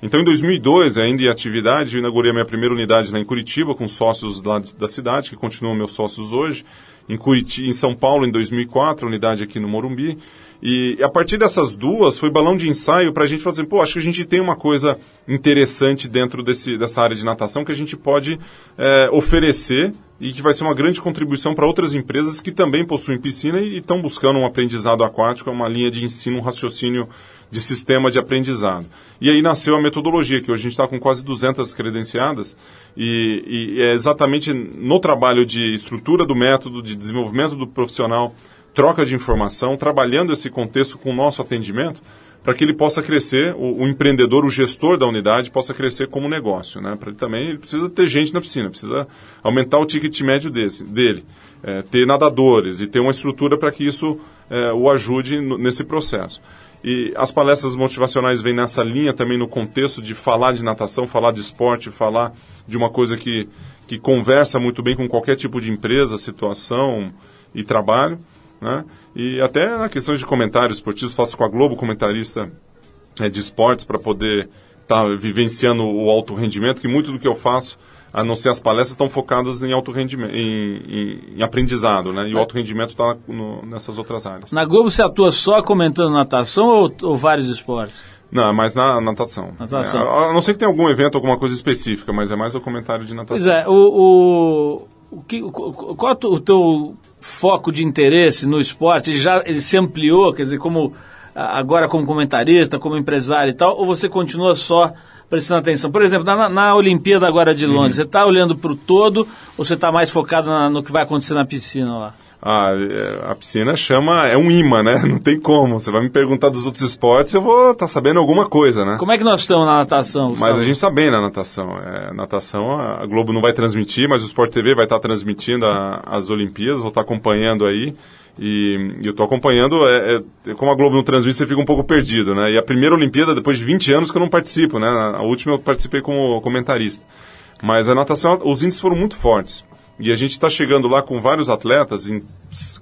Então, em 2002, ainda em atividade, eu inaugurei a minha primeira unidade lá em Curitiba, com sócios lá da cidade, que continuam meus sócios hoje. Em, Curiti, em São Paulo, em 2004, unidade aqui no Morumbi. E a partir dessas duas, foi balão de ensaio para a gente falar assim, pô, acho que a gente tem uma coisa interessante dentro desse, dessa área de natação que a gente pode é, oferecer e que vai ser uma grande contribuição para outras empresas que também possuem piscina e estão buscando um aprendizado aquático, uma linha de ensino, um raciocínio de sistema de aprendizado. E aí nasceu a metodologia, que hoje a gente está com quase 200 credenciadas, e, e é exatamente no trabalho de estrutura do método, de desenvolvimento do profissional, troca de informação, trabalhando esse contexto com o nosso atendimento, para que ele possa crescer, o, o empreendedor, o gestor da unidade, possa crescer como negócio. Né? Para ele também, ele precisa ter gente na piscina, precisa aumentar o ticket médio desse, dele, é, ter nadadores e ter uma estrutura para que isso é, o ajude nesse processo. E as palestras motivacionais vêm nessa linha também no contexto de falar de natação, falar de esporte, falar de uma coisa que, que conversa muito bem com qualquer tipo de empresa, situação e trabalho. Né? E até na questão de comentários esportivos, faço com a Globo comentarista é, de esportes para poder estar tá vivenciando o alto rendimento, que muito do que eu faço, a não ser as palestras, estão focadas em alto rendimento, em, em, aprendizado, né? E o alto rendimento está nessas outras áreas. Na Globo você atua só comentando natação ou, ou vários esportes? Não, é mais na natação. Natação. É, a não ser que tenha algum evento, alguma coisa específica, mas é mais o comentário de natação. Pois é, o, o, o que, o- qual é o teu foco de interesse no esporte? Ele já ele se ampliou, quer dizer, como agora como comentarista, como empresário e tal, ou você continua só prestando atenção? Por exemplo, na, na Olimpíada agora de Londres, você está olhando para o todo ou você está mais focado na- no que vai acontecer na piscina lá? Ah, é, a piscina chama, é um imã, né? Não tem como. Você vai me perguntar dos outros esportes, eu vou estar sabendo alguma coisa, né? Como é que nós estamos na natação? Mas Gustavo? a gente está bem na natação. É, natação, a Globo não vai transmitir, mas o Sport TV vai estar transmitindo a- as Olimpíadas, vou estar acompanhando aí. E, e eu estou acompanhando, é, é- como a Globo não transmite, você fica um pouco perdido, né? E a primeira Olimpíada, depois de 20 anos que eu não participo, né? A última eu participei como comentarista. Mas a natação, os índices foram muito fortes. E a gente está chegando lá com vários atletas em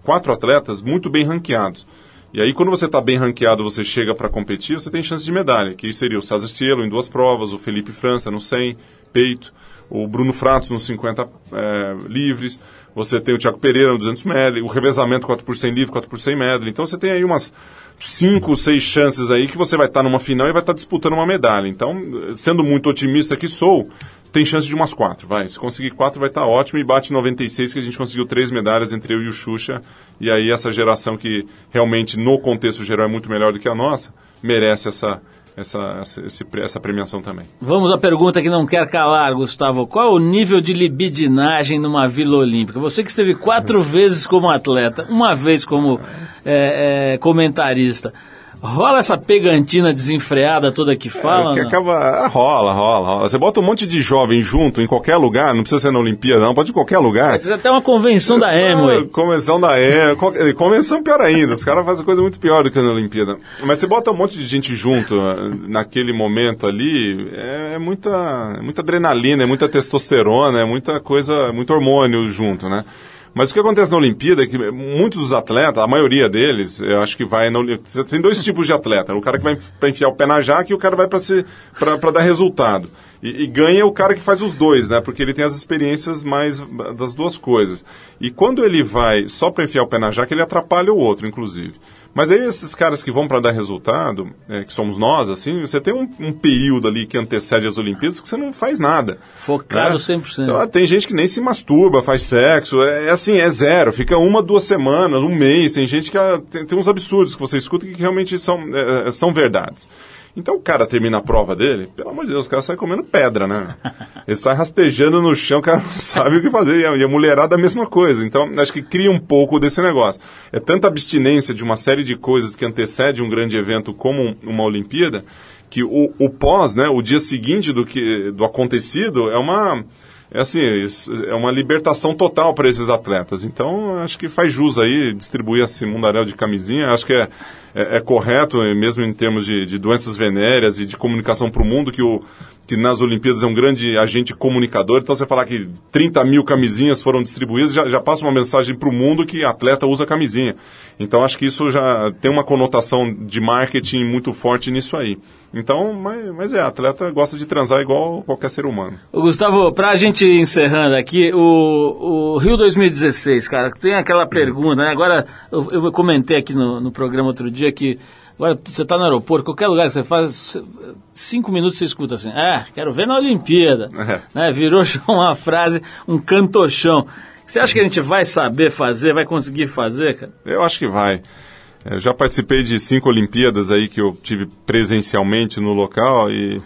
quatro atletas muito bem ranqueados. E aí, quando você está bem ranqueado, você chega para competir, você tem chance de medalha, que seria o César Cielo em duas provas, o Felipe França no 100, peito, o Bruno Fratos nos 50 é, livres, você tem o Thiago Pereira no 200 medley, o revezamento 4 por 100 livre, 4 por 100 medley. Então, você tem aí umas cinco, seis chances aí que você vai estar numa final e vai estar disputando uma medalha. Então, sendo muito otimista que sou, tem chance de umas quatro, vai. Se conseguir quatro, vai estar ótimo e bate 96, que a gente conseguiu três medalhas entre eu e o Xuxa. E aí essa geração que realmente, no contexto geral, é muito melhor do que a nossa, merece essa, essa, essa, essa premiação também. Vamos à pergunta que não quer calar, Gustavo. Qual é o nível de libidinagem numa Vila Olímpica? Você que esteve quatro vezes como atleta, uma vez como é, é, comentarista. Rola essa pegantina desenfreada toda que fala? É, que acaba. ah, rola, rola, rola. Você bota um monte de jovem junto em qualquer lugar, não precisa ser na Olimpíada, não, pode ir em qualquer lugar. Pode ser até uma convenção da Ah, Amway. Convenção da E, eh, convenção pior ainda. Os caras fazem coisa muito pior do que na Olimpíada. Mas você bota um monte de gente junto ah, naquele momento ali, é, é muita, é muita adrenalina, é muita testosterona, é muita coisa, muito hormônio junto, né? Mas o que acontece na Olimpíada é que muitos dos atletas, a maioria deles, eu acho que vai na Olimpíada. Tem dois tipos de atleta. O cara que vai para enfiar o pé na jaca e o cara vai para dar resultado. E, e ganha o cara que faz os dois, né? Porque ele tem as experiências mais das duas coisas. E quando ele vai só para enfiar o pé na jaca, ele atrapalha o outro, inclusive. Mas aí esses caras que vão para dar resultado, é, que somos nós, assim, você tem um, um período ali que antecede as Olimpíadas que você não faz nada. Focado né? 100%. Então, tem gente que nem se masturba, faz sexo, é, é assim, é zero, fica uma, duas semanas, um mês. Tem gente que ah, tem, tem uns absurdos que você escuta que realmente são, é, são verdades. Então o cara termina a prova dele, pelo amor de Deus, o cara sai comendo pedra, né? Ele sai rastejando no chão, o cara não sabe o que fazer. E a, mulherada a mesma coisa. Então acho que cria um pouco desse negócio. É tanta abstinência de uma série de coisas que antecede um grande evento como um- uma Olimpíada, que o, o pós, né, o dia seguinte do, que, do acontecido, é uma é assim, é uma libertação total para esses atletas. Então, acho que faz jus aí distribuir esse mundaréu de camisinha. Acho que é, é, é correto, mesmo em termos de, de doenças venéreas e de comunicação para o mundo, que, o, que nas Olimpíadas é um grande agente comunicador. Então, você falar que 30 mil camisinhas foram distribuídas, já, já passa uma mensagem para o mundo que atleta usa camisinha. Então, acho que isso já tem uma conotação de marketing muito forte nisso aí. Então, mas, mas é, atleta gosta de transar igual qualquer ser humano. Ô, Gustavo, pra gente ir encerrando aqui, o, o Rio 2016, cara, tem aquela pergunta, né? Agora, eu, eu comentei aqui no, no programa outro dia que agora você tá no aeroporto, qualquer lugar que você faz, cinco minutos você escuta assim, é, quero ver na Olimpíada. É. Né? Virou uma frase, um cantochão. Você acha que a gente vai saber fazer, vai conseguir fazer, cara? Eu acho que vai. Eu já participei de cinco Olimpíadas aí que eu tive presencialmente no local e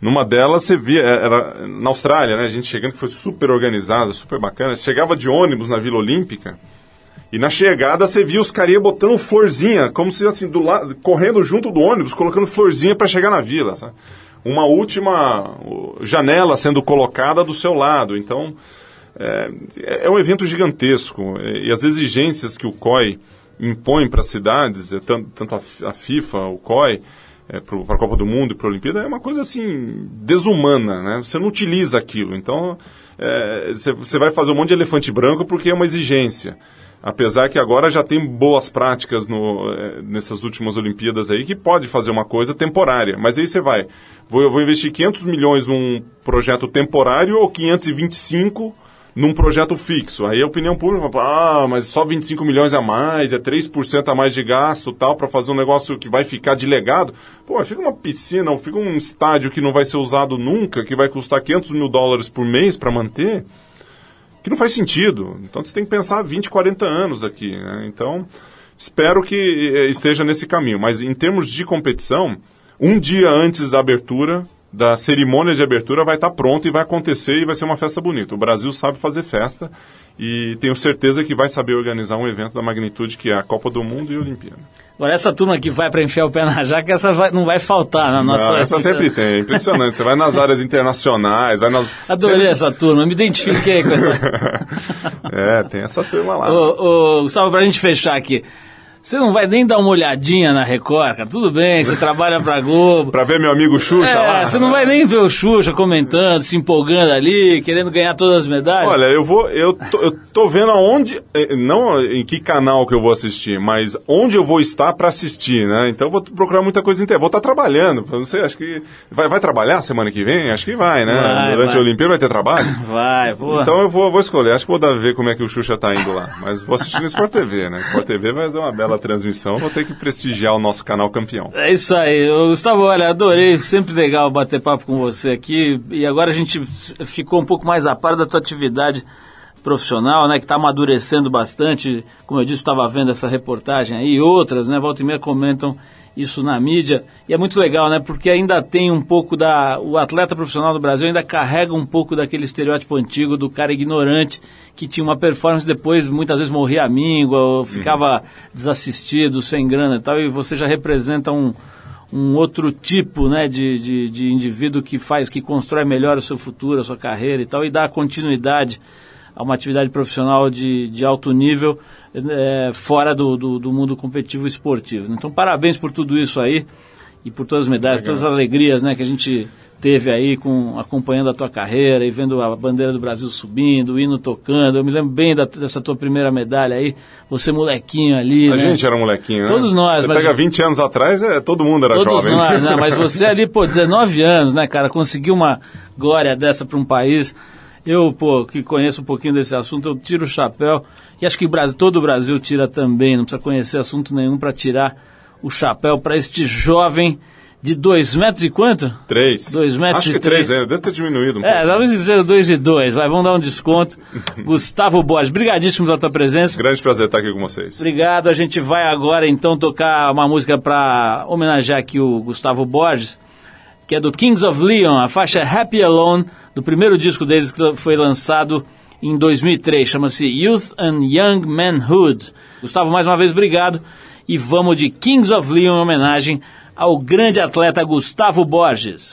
numa delas você via, era na Austrália, né? A gente chegando que foi super organizado, super bacana. Chegava de ônibus na Vila Olímpica e na chegada você via os carinha botando florzinha, como se assim, do lado, correndo junto do ônibus, colocando florzinha para chegar na vila, sabe? Uma última janela sendo colocada do seu lado. Então, é, é um evento gigantesco é, e as exigências que o COI impõe para as cidades, é, tanto, a, FIFA, o COI, é, para a Copa do Mundo e para a Olimpíada, é uma coisa assim desumana, né? Você não utiliza aquilo, então é, você você vai fazer um monte de elefante branco porque é uma exigência. Apesar que agora já tem boas práticas no, eh, nessas últimas Olimpíadas aí que pode fazer uma coisa temporária. Mas aí você vai, vou, eu vou investir 500 milhões num projeto temporário ou 525 num projeto fixo. Aí a opinião pública fala, ah, mas só 25 milhões a mais, é 3% a mais de gasto tal, para fazer um negócio que vai ficar de legado. Pô, fica uma piscina, ou fica um estádio que não vai ser usado nunca, que vai custar 500 mil dólares por mês para manter que não faz sentido. Então você tem que pensar 20, 40 anos aqui. Né? Então, espero que eh, esteja nesse caminho. Mas em termos de competição, um dia antes da abertura, da cerimônia de abertura, vai estar pronto e vai acontecer e vai ser uma festa bonita. O Brasil sabe fazer festa e tenho certeza que vai saber organizar um evento da magnitude que é a Copa do Mundo e a Olimpíada. Agora, essa turma que vai para enfiar o pé na jaca, essa vai- não vai faltar na nossa... Não, essa sempre tem, é impressionante. Você vai nas áreas internacionais, vai nas. Adorei essa turma, me identifiquei com essa... É, tem essa turma lá. Ô, ô, Gustavo, pra gente fechar aqui, Você não vai nem dar uma olhadinha na Record, cara. Tudo bem, você trabalha pra Globo. Pra ver meu amigo Xuxa lá. É, você não vai nem ver o Xuxa comentando, se empolgando ali, querendo ganhar todas as medalhas. Olha, eu vou. Eu tô, eu tô vendo aonde. eh, Não em que canal que eu vou assistir, mas onde eu vou estar pra assistir, né? Então eu vou procurar muita coisa inteira. Vou estar trabalhando. eu Não sei, acho que. Vai, vai trabalhar semana que vem? Acho que vai, né? Vai, Durante vai. a Olimpíada vai ter trabalho? Vai, pô. Então eu vou, vou escolher. Acho que vou dar ver como é que o Xuxa tá indo lá. Mas vou assistir no Sport TV, né? Sport TV vai fazer uma bela transmissão. Vou ter que prestigiar o nosso canal campeão. É isso aí. Gustavo, olha, adorei. Sempre legal bater papo com você aqui. E agora a gente ficou um pouco mais a par da tua atividade profissional, né? Que está amadurecendo bastante. Como eu disse, estava vendo essa reportagem aí e outras, né? Volta e meia comentam isso na mídia. E é muito legal, né? Porque ainda tem um pouco da... O atleta profissional do Brasil ainda carrega um pouco daquele estereótipo antigo do cara ignorante que tinha uma performance depois muitas vezes morria à míngua ou ficava desassistido, sem grana e tal. E você já representa um um outro tipo né, de, de, de indivíduo que faz, que constrói melhor o seu futuro, a sua carreira e tal, e dá continuidade a uma atividade profissional de, de alto nível eh, fora do, do, do mundo competitivo esportivo. Então, parabéns por tudo isso aí e por todas as medalhas, por todas as alegrias né, que a gente teve aí com, acompanhando a tua carreira e vendo a bandeira do Brasil subindo, o hino tocando. Eu me lembro bem da- dessa tua primeira medalha aí, você molequinho ali. A né? gente era molequinho, né? Todos nós, Você mas- pega 20 anos atrás, é, todo mundo era Todos jovem. nós, né? Mas você ali, pô, 19 anos, né, cara? Conseguiu uma glória dessa para um país. Eu, pô, que conheço um pouquinho desse assunto, eu tiro o chapéu. E acho que o Brasil, todo o Brasil tira também. Não precisa conhecer assunto nenhum para tirar o chapéu para este jovem de dois metros e quanto? Três. Dois metros Acho e que três, três. é, deve ter diminuído um É, pouco. talvez seja dois e dois. Vai, vamos dar um desconto. Gustavo Borges, brigadíssimo pela tua presença. Grande prazer estar aqui com vocês. Obrigado. A gente vai agora então tocar uma música para homenagear aqui o Gustavo Borges, que é do Kings of Leon, a faixa Happy Alone, do primeiro disco deles que foi lançado em 2003, chama-se Youth and Young Manhood. Gustavo, mais uma vez, obrigado. E vamos de Kings of Leon em homenagem ao grande atleta Gustavo Borges.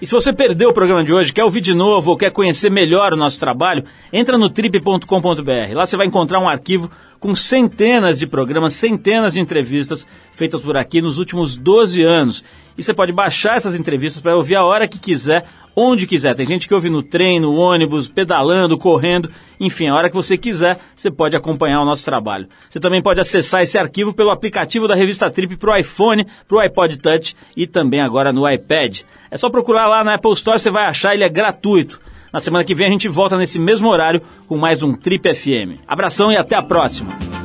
E se você perdeu o programa de hoje, quer ouvir de novo ou quer conhecer melhor o nosso trabalho, entra no trip.com.br. Lá você vai encontrar um arquivo com centenas de programas, centenas de entrevistas feitas por aqui nos últimos 12 anos. E você pode baixar essas entrevistas para ouvir a hora que quiser, onde quiser. Tem gente que ouve no trem, no ônibus, pedalando, correndo, enfim, a hora que você quiser, você pode acompanhar o nosso trabalho. Você também pode acessar esse arquivo pelo aplicativo da revista Trip para o iPhone, para o iPod Touch e também agora no iPad. É só procurar lá na Apple Store, você vai achar, ele é gratuito. Na semana que vem a gente volta nesse mesmo horário com mais um Trip FM. Abração e até a próxima!